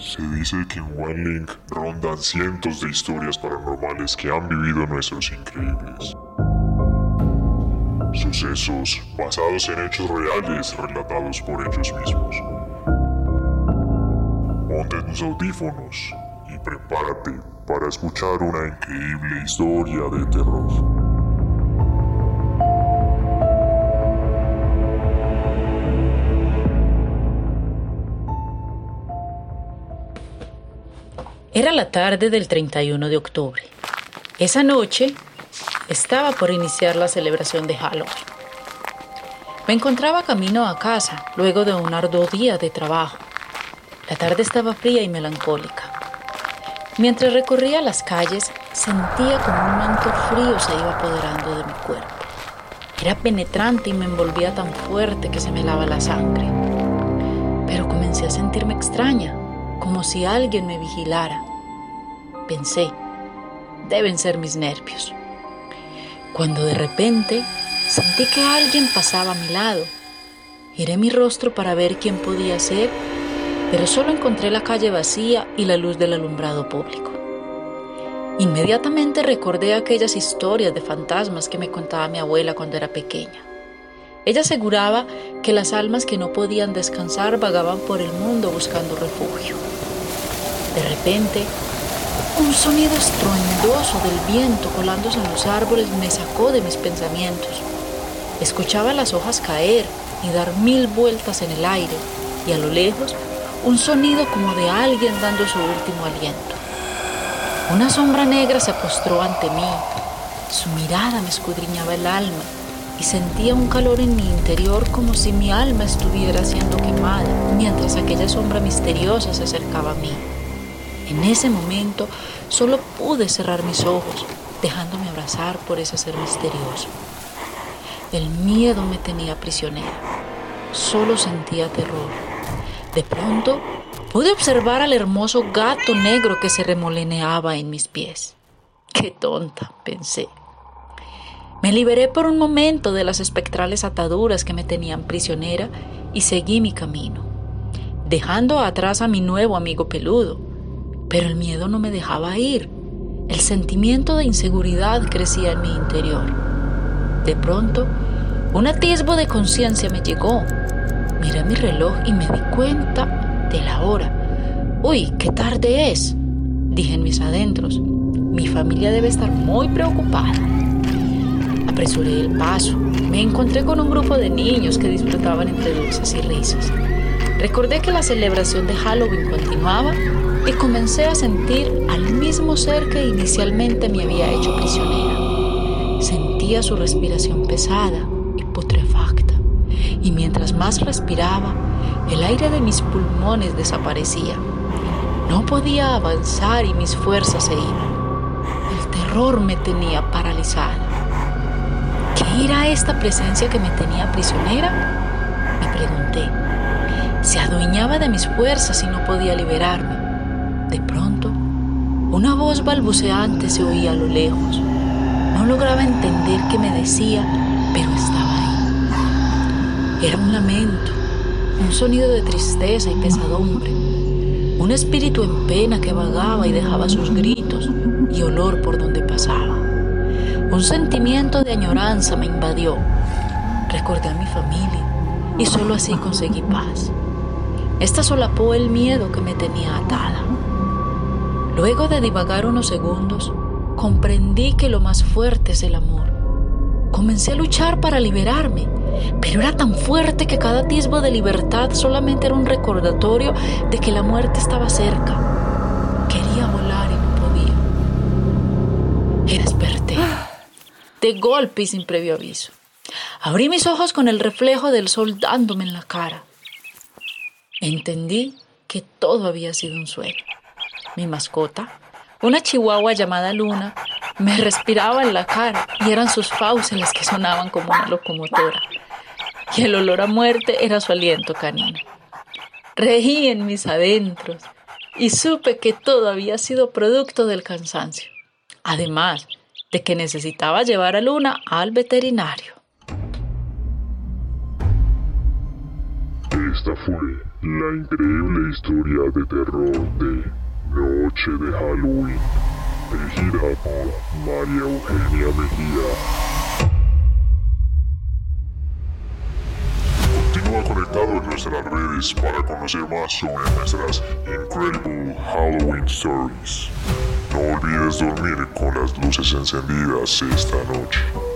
Se dice que en One Link rondan cientos de historias paranormales que han vivido nuestros increíbles. Sucesos basados en hechos reales relatados por ellos mismos. Ponte tus audífonos y prepárate para escuchar una increíble historia de terror. Era la tarde del 31 de octubre. Esa noche estaba por iniciar la celebración de Halloween. Me encontraba camino a casa luego de un arduo día de trabajo. La tarde estaba fría y melancólica. Mientras recorría las calles, sentía como un manto frío se iba apoderando de mi cuerpo. Era penetrante y me envolvía tan fuerte que se me lava la sangre. Pero comencé a sentirme extraña como si alguien me vigilara. Pensé, deben ser mis nervios. Cuando de repente sentí que alguien pasaba a mi lado. Giré mi rostro para ver quién podía ser, pero solo encontré la calle vacía y la luz del alumbrado público. Inmediatamente recordé aquellas historias de fantasmas que me contaba mi abuela cuando era pequeña. Ella aseguraba que las almas que no podían descansar vagaban por el mundo buscando refugio. De repente, un sonido estruendoso del viento colándose en los árboles me sacó de mis pensamientos. Escuchaba las hojas caer y dar mil vueltas en el aire y a lo lejos un sonido como de alguien dando su último aliento. Una sombra negra se postró ante mí. Su mirada me escudriñaba el alma y sentía un calor en mi interior como si mi alma estuviera siendo quemada mientras aquella sombra misteriosa se acercaba a mí. En ese momento solo pude cerrar mis ojos, dejándome abrazar por ese ser misterioso. El miedo me tenía prisionera. Solo sentía terror. De pronto pude observar al hermoso gato negro que se remoleneaba en mis pies. Qué tonta, pensé. Me liberé por un momento de las espectrales ataduras que me tenían prisionera y seguí mi camino, dejando atrás a mi nuevo amigo peludo. Pero el miedo no me dejaba ir. El sentimiento de inseguridad crecía en mi interior. De pronto, un atisbo de conciencia me llegó. Miré mi reloj y me di cuenta de la hora. Uy, qué tarde es, dije en mis adentros. Mi familia debe estar muy preocupada. Apresuré el paso. Me encontré con un grupo de niños que disfrutaban entre dulces y risas. Recordé que la celebración de Halloween continuaba y comencé a sentir al mismo ser que inicialmente me había hecho prisionera. Sentía su respiración pesada y putrefacta, y mientras más respiraba, el aire de mis pulmones desaparecía. No podía avanzar y mis fuerzas se iban. El terror me tenía paralizada. ¿Qué era esta presencia que me tenía prisionera? Me pregunté. Se adueñaba de mis fuerzas y no podía liberarme. De pronto, una voz balbuceante se oía a lo lejos. No lograba entender qué me decía, pero estaba ahí. Era un lamento, un sonido de tristeza y pesadumbre, un espíritu en pena que vagaba y dejaba sus gritos y olor por donde. Un sentimiento de añoranza me invadió. Recordé a mi familia y solo así conseguí paz. Esta solapó el miedo que me tenía atada. Luego de divagar unos segundos, comprendí que lo más fuerte es el amor. Comencé a luchar para liberarme, pero era tan fuerte que cada atisbo de libertad solamente era un recordatorio de que la muerte estaba cerca. Quería volar y no podía. Y desperté, de golpe y sin previo aviso. Abrí mis ojos con el reflejo del sol dándome en la cara. Entendí que todo había sido un sueño. Mi mascota, una chihuahua llamada Luna, me respiraba en la cara y eran sus fauces las que sonaban como una locomotora. Y el olor a muerte era su aliento canino. Reí en mis adentros y supe que todo había sido producto del cansancio. Además de que necesitaba llevar a Luna al veterinario. Esta fue la increíble historia de terror de Noche de Halloween, dirigida por María Eugenia Mejía. Continúa conectado en nuestras redes para conocer más sobre nuestras Incredible Halloween Stories. No olvides dormir con las luces encendidas esta noche.